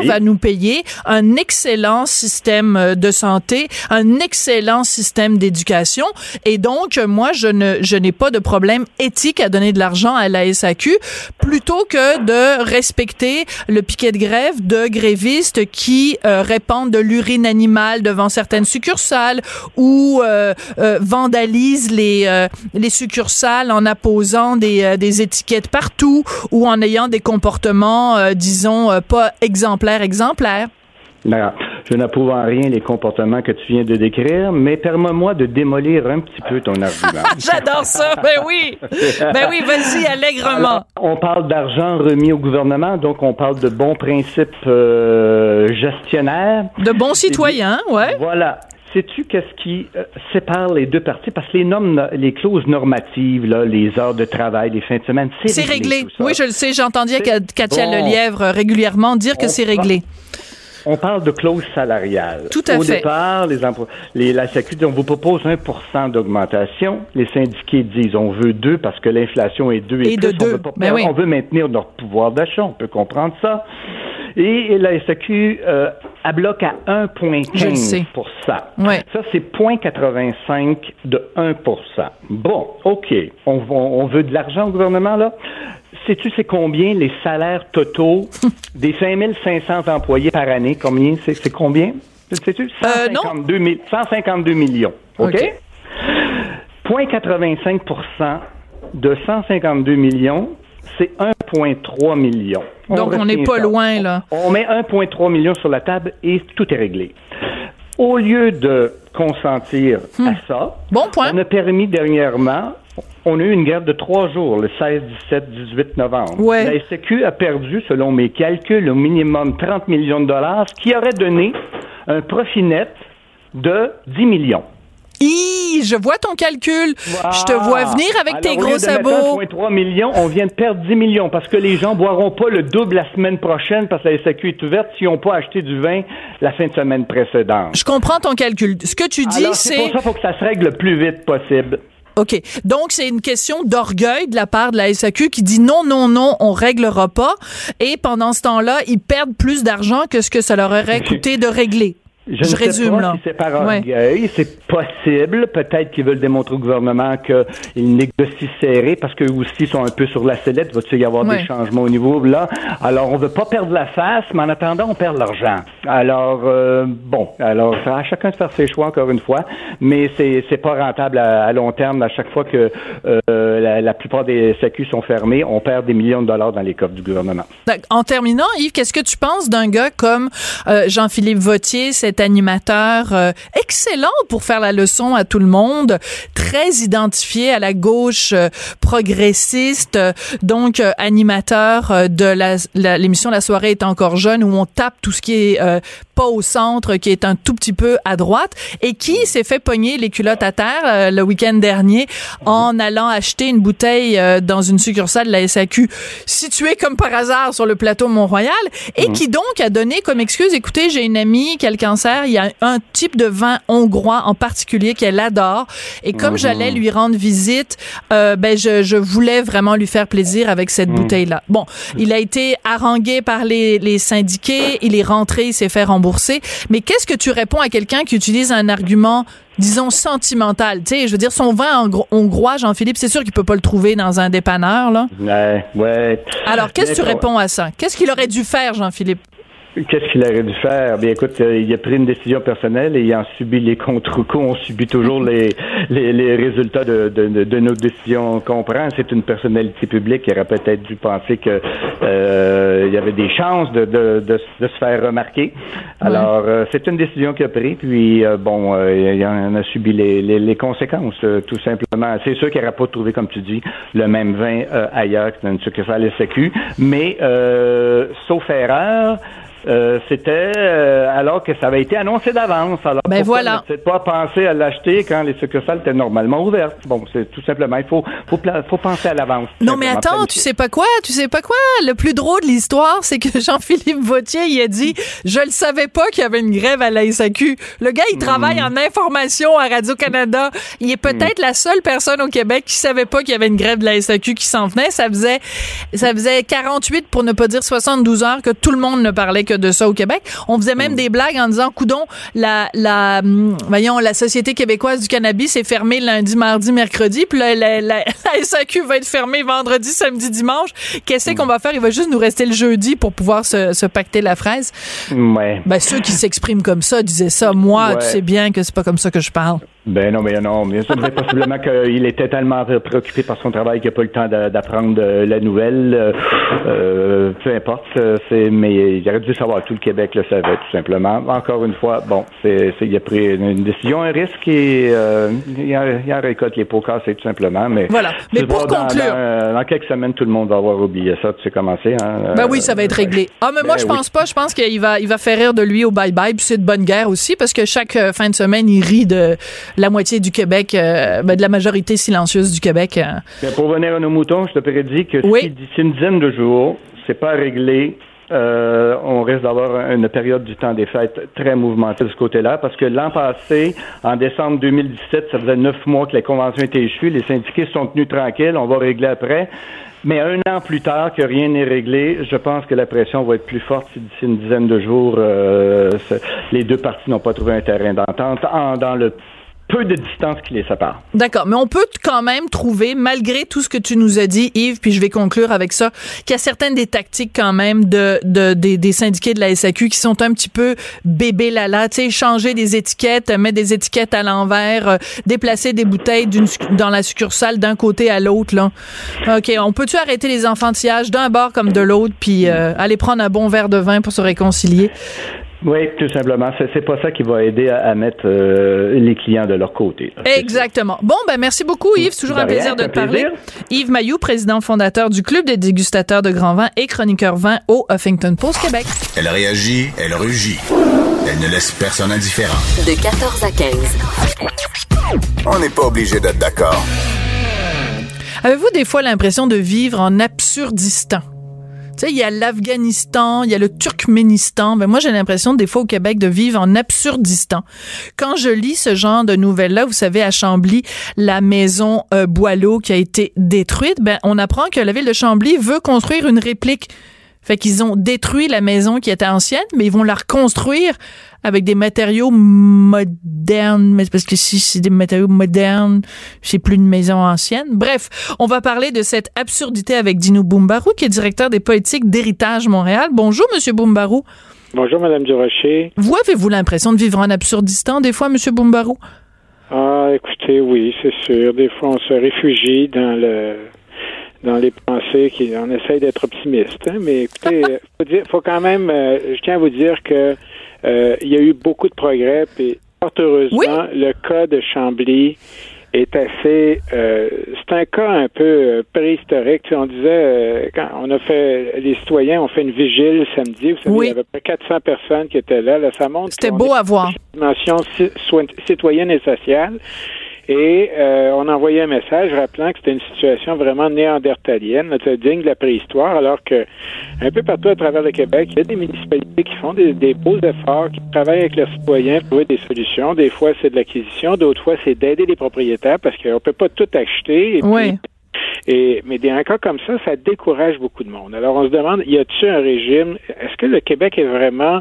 Oui. à nous payer un excellent système euh, de santé, un excellent système d'éducation. Et donc, moi, je ne, je n'ai pas de problème éthique à donner de l'argent à la SAQ plutôt que de respecter le piquet de grève de grévistes qui euh, répandent de l'urine animale devant certaines succursales ou euh, euh, vandalisent les, euh, les succursales en apposant des, euh, des étiquettes partout ou en ayant des comportements, euh, disons, pas exemplaires, exemplaires. Non, je n'approuve en rien les comportements que tu viens de décrire, mais permets-moi de démolir un petit peu ton argument. J'adore ça. Ben oui. Ben oui, vas-y, allègrement. Alors, on parle d'argent remis au gouvernement, donc on parle de bons principes euh, gestionnaires. De bons citoyens, ouais. Voilà. Sais-tu qu'est-ce qui euh, sépare les deux parties? Parce que les normes, les clauses normatives, là, les heures de travail, les fins de semaine, c'est C'est réglé. ça. Oui, je le sais. J'ai entendu C'est Ka- Katia bon. Lelièvre régulièrement dire que c'est réglé. On parle de clause salariale. Tout à Au fait. départ, les les, la Sécurité, on vous propose 1% d'augmentation. Les syndiqués disent on veut 2 parce que l'inflation est 2 et, Et de plus. deux. On veut, pas Ben oui. on veut maintenir notre pouvoir d'achat. On peut comprendre ça. Et, la SAQ euh, à bloc à Je le sais. 1,15 Ouais. Ça, c'est 0,85 de 1 Bon, OK. On, on- veut de l'argent au gouvernement, là? Sais-tu c'est combien les salaires totaux des 5500 employés par année? Combien? C'est, combien? Sais-tu? Euh, non. 152, mi- 152 millions. OK? OK. 0,85 de 152 millions, c'est 1,3 million. Donc, on n'est pas ça. loin, là. On met 1,3 million sur la table et tout est réglé. au lieu de consentir à ça, Bon point. on a permis dernièrement, on a eu une guerre de trois jours, le 16, 17, 18 novembre. Ouais. La SQ a perdu, selon mes calculs, au minimum 30 millions de dollars, ce qui aurait donné un profit net de 10 millions. Hi, je vois ton calcul. Je te vois venir avec Alors, tes gros sabots. 1,3 millions, on vient de perdre 10 millions parce que les gens boiront pas le double la semaine prochaine parce que la SAQ est ouverte s'ils n'ont pas acheté du vin la fin de semaine précédente. Je comprends ton calcul. Ce que tu dis, c'est c'est pour ça faut que ça se règle le plus vite possible. OK. Donc, c'est une question d'orgueil de la part de la SAQ qui dit non, non, non, on réglera pas. Et pendant ce temps-là, ils perdent plus d'argent que ce que ça leur aurait coûté de régler. Je, Je ne sais résume, pas là. si c'est par Ouais. orgueil, c'est possible. Peut-être qu'ils veulent démontrer au gouvernement qu'ils négocient serré parce qu'eux aussi sont un peu sur la sellette. Va-t-il y avoir Ouais. des changements au niveau là? Alors, on veut pas perdre la face, mais en attendant, on perd l'argent. Alors, euh, bon, alors, ça à chacun de faire ses choix, encore une fois, mais c'est c'est pas rentable à, à long terme. À chaque fois que euh, la, la plupart des SAQ sont fermés, on perd des millions de dollars dans les coffres du gouvernement. En terminant, Yves, qu'est-ce que tu penses d'un gars comme euh, Jean-Philippe Vautier, cet animateur euh, excellent pour faire la leçon à tout le monde, très identifié à la gauche euh, progressiste, euh, donc euh, animateur euh, de la- la- l'émission La soirée est encore jeune où on tape tout ce qui est pas au centre, qui est un tout petit peu à droite, et qui s'est fait pogner les culottes à terre euh, le week-end dernier en allant acheter une bouteille euh, dans une succursale de la SAQ située comme par hasard sur le plateau Mont-Royal, et qui donc a donné comme excuse, écoutez, j'ai une amie qui a le cancer, il y a un type de vin hongrois en particulier qu'elle adore, et comme j'allais lui rendre visite, euh, ben je, je voulais vraiment lui faire plaisir avec cette bouteille-là. Bon, il a été harangué par les, les syndiqués, il est rentré, il s'est fait rembourser. Mais qu'est-ce que tu réponds à quelqu'un qui utilise un argument, disons, sentimental? Tu sais, je veux dire, son vin hongro- hongrois, Jean-Philippe, c'est sûr qu'il peut pas le trouver dans un dépanneur, là. Ouais, ouais. Alors, qu'est-ce que tu réponds à ça? Qu'est-ce qu'il aurait dû faire, Jean-Philippe? Qu'est-ce qu'il aurait dû faire? Bien, écoute, euh, il a pris une décision personnelle et il en subit les contre-coups. On subit toujours les, les, les résultats de, de, nos décisions qu'on prend. C'est une personnalité publique qui aurait peut-être dû penser que euh, il y avait des chances de, de, de, de se faire remarquer. Alors, euh, c'est une décision qu'il a prise, puis euh, bon, il en a subi les, les, les conséquences, tout simplement. C'est sûr qu'il n'aurait pas trouvé, comme tu dis, le même vin ailleurs que dans une succursale SAQ, mais sauf erreur, euh, c'était euh, alors que ça avait été annoncé d'avance. Alors Ben voilà. peut-être pas penser à l'acheter quand les succursales étaient normalement ouvertes? Bon, c'est tout simplement, il faut faut, faut penser à l'avance. Non, mais attends, tu sais pas quoi? Tu sais pas quoi? Le plus drôle de l'histoire, c'est que Jean-Philippe Vautier, il a dit, je le savais pas qu'il y avait une grève à la SAQ. Le gars, il travaille en information à Radio-Canada. Il est peut-être la seule personne au Québec qui savait pas qu'il y avait une grève de la SAQ qui s'en venait. Ça faisait, ça faisait 48, pour ne pas dire 72 heures que tout le monde ne parlait que de ça au Québec. On faisait même des blagues en disant, coudon, la, la, hum, voyons, la Société québécoise du cannabis est fermée lundi, mardi, mercredi, puis là, la, la, la SAQ va être fermée vendredi, samedi, dimanche. Qu'est-ce qu'on va faire? Il va juste nous rester le jeudi pour pouvoir se, se pacter la fraise. Ouais. Ben, ceux qui s'expriment comme ça disaient ça. Moi, Ouais. tu sais bien que c'est pas comme ça que je parle. Ben non, mais non, mais ça devrait possiblement qu'il était tellement préoccupé par son travail qu'il n'a pas eu le temps d'a- d'apprendre euh, la nouvelle. Euh, euh, peu importe, c'est mais il aurait dû savoir tout le Québec le savait tout simplement. Encore une fois, bon, c'est c'est- il a pris une, décision, un risque et euh, il, a, il a récolté les pots cassés tout simplement. Mais Voilà. Mais pour vois, conclure- dans, dans quelques semaines, tout le monde va avoir oublié ça. Tu sais comment c'est. Hein? Ben Euh, oui, ça va être réglé. Ah, mais moi, ben je oui. pense pas. Je pense qu'il va, il va faire rire de lui au bye-bye. Puis c'est de bonne guerre aussi, parce que chaque fin de semaine, il rit de la moitié du Québec, euh, ben, de la majorité silencieuse du Québec. euh. Pour revenir à nos moutons, je te prédis que Oui. si d'ici une dizaine de jours, c'est pas réglé, euh, on risque d'avoir une période du temps des fêtes très mouvementée de ce côté-là, parce que l'an passé, en décembre 2017, ça faisait neuf mois que les conventions étaient échues, les syndiqués sont tenus tranquilles, on va régler après. Mais un an plus tard, que rien n'est réglé, je pense que la pression va être plus forte si d'ici une dizaine de jours, euh, les deux parties n'ont pas trouvé un terrain d'entente en- dans le peu de distance qui les sépare. D'accord, mais on peut quand même trouver, malgré tout ce que tu nous as dit, Yves, puis je vais conclure avec ça, qu'il y a certaines des tactiques quand même de, de des, des syndiqués de la SAQ qui sont un petit peu bébé lala, tu sais, changer des étiquettes, mettre des étiquettes à l'envers, euh, déplacer des bouteilles d'une dans la succursale d'un côté à l'autre, là. OK, on peut-tu arrêter les enfantillages d'un bord comme de l'autre, puis euh, aller prendre un bon verre de vin pour se réconcilier? Oui, tout simplement. C'est, c'est pas ça qui va aider à, à mettre euh, les clients de leur côté. là. Exactement. Bon, ben merci beaucoup Yves, c'est toujours De un rien, plaisir de te parler. Yves Mayou, président fondateur du Club des dégustateurs de grands vins et chroniqueur vin au Huffington Post Québec. Elle réagit, elle rugit. Elle ne laisse personne indifférent. De 14 à 15. On n'est pas obligé d'être d'accord. Avez-vous des fois l'impression de vivre en Absurdistan? Tu sais, il y a l'Afghanistan, il y a le Turkménistan. Ben moi, j'ai l'impression des fois au Québec de vivre en Absurdistan. Quand je lis ce genre de nouvelles-là, vous savez, à Chambly, la maison euh, Boileau qui a été détruite, ben on apprend que la ville de Chambly veut construire une réplique. Fait qu'ils ont détruit la maison qui était ancienne, mais ils vont la reconstruire avec des matériaux modernes. Mais parce que si c'est des matériaux modernes, c'est plus une maison ancienne. Bref, on va parler de cette absurdité avec Dino Boumbarou, qui est directeur des politiques d'Héritage Montréal. Bonjour, Monsieur Boumbarou. Bonjour, Madame Durocher. Vous avez-vous l'impression de vivre en Absurdistan des fois, Monsieur Boumbarou? Ah, écoutez, oui, c'est sûr. Des fois, on se réfugie dans le dans les pensées qui on essaye d'être optimiste. hein, mais écoutez, euh, faut, dire, faut quand même euh, je tiens à vous dire que euh, il y a eu beaucoup de progrès puis fort heureusement le cas de Chambly est assez euh, c'est un cas un peu euh, préhistorique. Tu sais, on disait euh, quand on a fait les citoyens ont fait une vigile samedi, vous savez, Oui. il y avait à peu près 400 personnes qui étaient là, là ça montre C'était beau à voir. dimension citoyenne et sociale. Et euh, on a envoyé un message rappelant que c'était une situation vraiment néandertalienne, digne de la préhistoire, alors que un peu partout à travers le Québec, il y a des municipalités qui font des, des beaux efforts, qui travaillent avec leurs citoyens pour trouver des solutions. Des fois, c'est de l'acquisition, d'autres fois, c'est d'aider les propriétaires parce qu'on peut pas tout acheter. Oui. Et, mais dans un cas comme ça, ça décourage beaucoup de monde. Alors, on se demande, y a-t-il un régime? Est-ce que le Québec est vraiment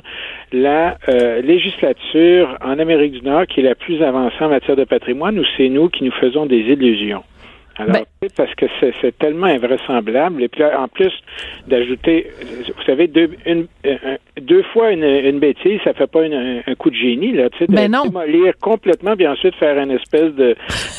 la euh, législature en Amérique du Nord qui est la plus avancée en matière de patrimoine ou c'est nous qui nous faisons des illusions? Alors, Ben- parce que c'est c'est tellement invraisemblable. Et puis, là, en plus d'ajouter, vous savez, deux, une, euh, deux fois une, une bêtise, ça fait pas une- un, un coup de génie, là. Tu sais, de Ben non. démolir complètement, puis ensuite faire une espèce de,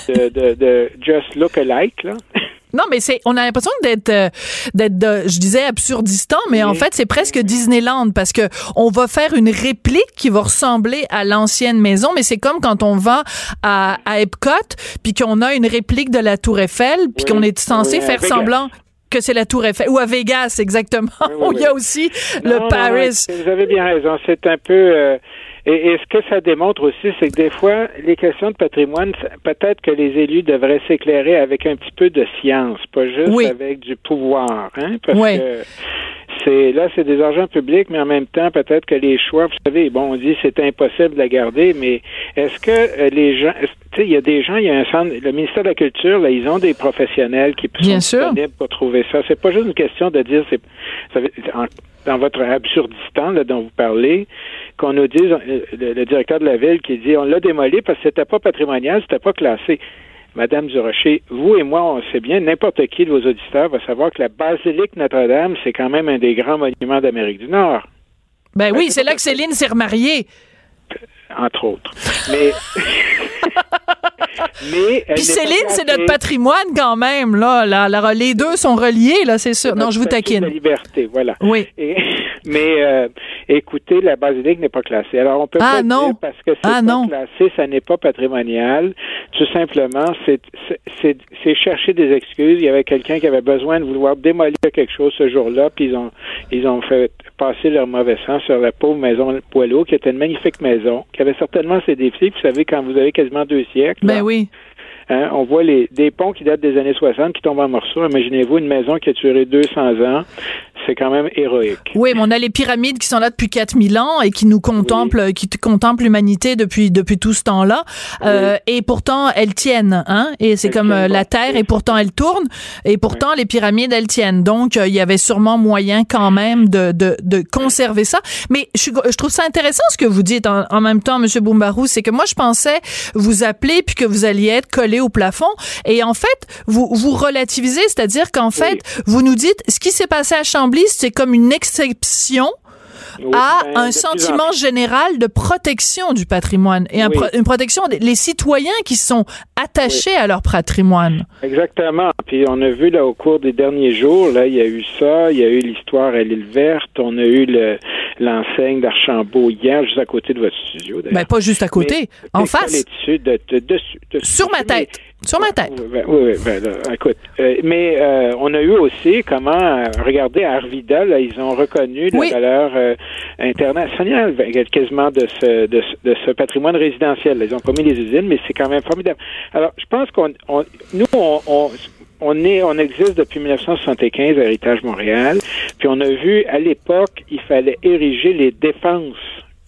de, de, de just look alike, là. Non, mais c'est, on a l'impression d'être, euh, d'être, je disais absurdistan, mais en fait, c'est presque Disneyland parce que on va faire une réplique qui va ressembler à l'ancienne maison, mais c'est comme quand on va à, à Epcot puis qu'on a une réplique de la Tour Eiffel puis Oui. qu'on est censé Oui, faire semblant que c'est la Tour Eiffel ou à Vegas exactement où il y a aussi Non, le non, Paris. vous avez bien raison. C'est un peu. euh, et, et ce que ça démontre aussi, c'est que des fois, les questions de patrimoine, peut-être que les élus devraient s'éclairer avec un petit peu de science, pas juste Oui. avec du pouvoir, hein, parce Oui. que c'est là, c'est des argents publics, mais en même temps, peut-être que les choix, vous savez, bon, on dit c'est impossible de la garder, mais est-ce que euh, les gens, tu sais, il y a des gens, il y a un centre, le ministère de la Culture, là, ils ont des professionnels qui Bien sont sûr. disponibles pour trouver ça. C'est pas juste une question de dire, c'est, dans votre absurdistan là, dont vous parlez, qu'on nous dise, euh, le, le directeur de la ville qui dit, on l'a démoli parce que c'était pas patrimonial, c'était pas classé. Madame Durocher, vous et moi, on sait bien, n'importe qui de vos auditeurs va savoir que la basilique Notre-Dame, c'est quand même un des grands monuments d'Amérique du Nord, Ben oui, c'est là que Céline s'est remariée. Entre autres. Mais, mais Puis Céline, c'est notre patrimoine quand même là. là, là, les deux sont reliés là, c'est sûr. Non, je vous taquine. La liberté, voilà. Oui. Et- mais euh, écoutez, la basilique n'est pas classée. Alors on peut Ah, pas non. dire parce que c'est Ah, pas non. classé, ça n'est pas patrimonial. Tout simplement, c'est chercher des excuses. Il y avait quelqu'un qui avait besoin de vouloir démolir quelque chose ce jour-là, puis ils ont ils ont fait passer leur mauvais sang sur la pauvre maison Poilot, qui était une magnifique maison, qui avait certainement ses défis. Vous savez, quand vous avez quasiment deux siècles, Ben là, oui. Hein, on voit les, des ponts qui datent des années 60 qui tombent en morceaux. Imaginez-vous une maison qui a duré 200 ans. C'est quand même héroïque. Oui, mais on a les pyramides qui sont là depuis 4000 ans et qui nous contemplent, qui contemplent l'humanité depuis depuis tout ce temps-là. Euh, et pourtant, elles tiennent, hein. Et c'est comme euh, la. Terre, et pourtant elles tournent. Et pourtant, les pyramides, elles tiennent. Donc, euh, il y avait sûrement moyen quand même de de, de conserver ça. Mais je, trouve ça intéressant ce que vous dites en, en même temps, Monsieur Boumbarou, c'est que moi, je pensais vous appeler puis que vous alliez être collé au plafond. Et en fait, vous vous relativisez, c'est-à-dire qu'en fait, vous nous dites ce qui s'est passé à C'est comme une exception Oui, à ben, un de sentiment général de protection du patrimoine et un Oui. pro- une protection des les citoyens qui sont attachés à leur patrimoine. Exactement. Puis on a vu là au cours des derniers jours, là, il y a eu ça, il y a eu l'histoire à l'île verte, on a eu le, l'enseigne d'Archambault hier, juste à côté de votre studio. Ben, pas juste à côté, en face. Dessus, de, de, dessus, Sur ma tête. Sur ma tête. Oui, ben, oui, ben, là, écoute. Euh, mais euh, on a eu aussi comment, euh, regardez, à Arvida, là, ils ont reconnu la valeur euh, internationale ben, quasiment de ce, de, ce- de ce patrimoine résidentiel. Là, Ils ont pas mis les usines, mais c'est quand même formidable. Alors, je pense qu'on, on- nous, on, on, on est, on existe depuis 1975 à Héritage Montréal, puis on a vu à l'époque, il fallait ériger les défenses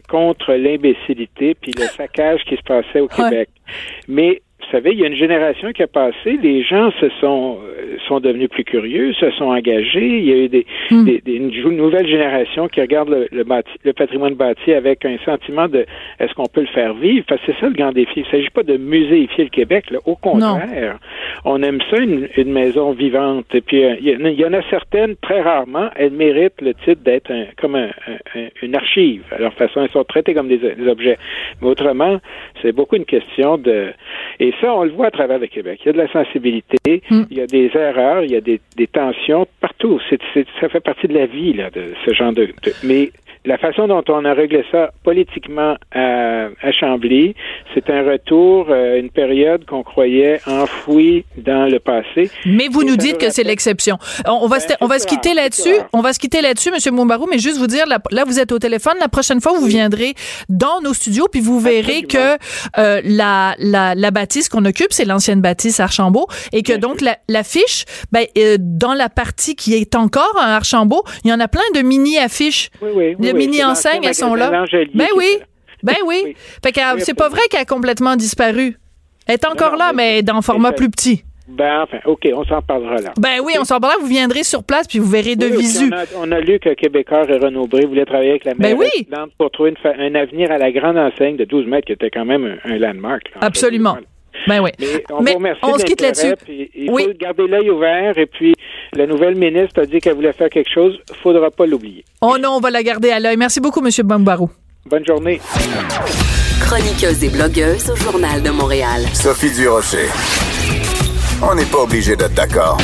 contre l'imbécilité puis le saccage qui se passait au Québec. Mais vous savez, il y a une génération qui a passé, les gens se sont euh, sont devenus plus curieux, se sont engagés. Il y a eu des, des- des- une nouvelle génération qui regarde le, le, bâti- le patrimoine bâti avec un sentiment de est-ce qu'on peut le faire vivre? Parce que c'est ça le grand défi. Il ne s'agit pas de muséifier le Québec. Là. Au contraire, on aime ça une, une maison vivante. Et puis euh, il y, en a- il y en a certaines très rarement, elles méritent le titre d'être un- comme un- un- un- une archive. À leur façon, elles sont traitées comme des, des objets. Mais autrement, c'est beaucoup une question de et ça, on le voit à travers le Québec. Il y a de la sensibilité, il y a des erreurs, il y a des, des tensions partout. C'est, c'est- ça fait partie de la vie, là, de ce genre de, de- Mais la façon dont on a réglé ça politiquement à, à Chambly, c'est un retour à une période qu'on croyait enfouie dans le passé. Mais vous Et nous dites que c'est l'exception. On va, se, on va se quitter là-dessus. On va se quitter là-dessus, Monsieur Moumbarou, mais juste vous dire, là, là, vous êtes au téléphone. La prochaine fois, vous viendrez dans nos studios, puis vous verrez que euh, la, la, la bâtisse qu'on occupe, c'est l'ancienne bâtisse Archambault, et que donc la- l'affiche, ben, euh, dans la partie qui est encore à Archambault, il y en a plein de mini affiches, oui, oui, oui, mini c'est enseignes, l'ancien elles sont là. Ben oui, ben oui. Fait que euh, c'est pas vrai qu'elle a complètement disparu. Elle est encore là, mais dans format plus petit. Ben, enfin, OK, on s'en parlera là. Ben oui, on s'en parlera. Vous viendrez sur place puis vous verrez de Oui, oui, visu. On a, on a lu que Québécois et Renaud Bré voulaient travailler avec la Ben maire oui. résidente pour trouver une un avenir à la grande enseigne de 12 mètres, qui était quand même un, un landmark. là. Absolument. Ben oui. Mais on Mais vous remercie on de se quitte là-dessus. Il faut garder l'œil ouvert. Et puis, la nouvelle ministre a dit qu'elle voulait faire quelque chose. faudra pas l'oublier. Oh non, on va la garder à l'œil. Merci beaucoup, Monsieur Bambarou. Bonne journée. Chroniqueuse et blogueuse au Journal de Montréal. Sophie Durocher. On n'est pas obligé d'être d'accord.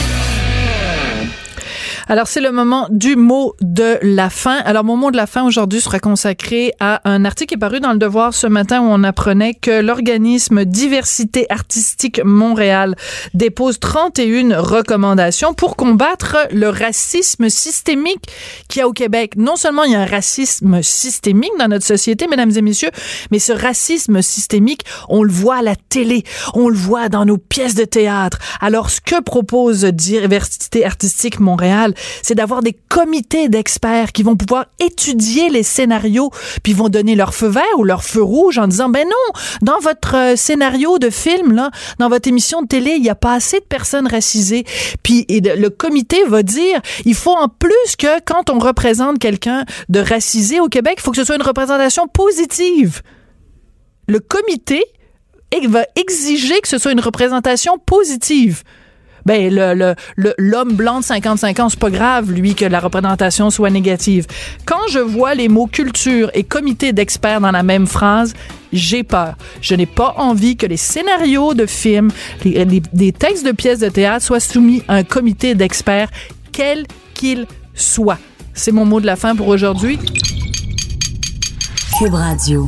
Alors, c'est le moment du mot de la fin. Alors, mon mot de la fin aujourd'hui sera consacré à un article qui est paru dans Le Devoir ce matin où on apprenait que l'organisme Diversité Artistique Montréal dépose 31 recommandations pour combattre le racisme systémique qu'il y a au Québec. Non seulement il y a un racisme systémique dans notre société, mesdames et messieurs, mais ce racisme systémique, on le voit à la télé, on le voit dans nos pièces de théâtre. Alors, ce que propose Diversité Artistique Montréal, c'est d'avoir des comités d'experts qui vont pouvoir étudier les scénarios, puis vont donner leur feu vert ou leur feu rouge en disant, ben non, dans votre euh, scénario de film, là, dans votre émission de télé, il n'y a pas assez de personnes racisées. Puis et le comité va dire, il faut en plus que quand on représente quelqu'un de racisé au Québec, il faut que ce soit une représentation positive. Le comité va exiger que ce soit une représentation positive. Ben, le, l'homme blanc de 55 ans, c'est pas grave, lui, que la représentation soit négative. Quand je vois les mots culture et comité d'experts dans la même phrase, j'ai peur. Je n'ai pas envie que les scénarios de films, les, textes de pièces de théâtre soient soumis à un comité d'experts, quel qu'il soit. C'est mon mot de la fin pour aujourd'hui. Cube Radio.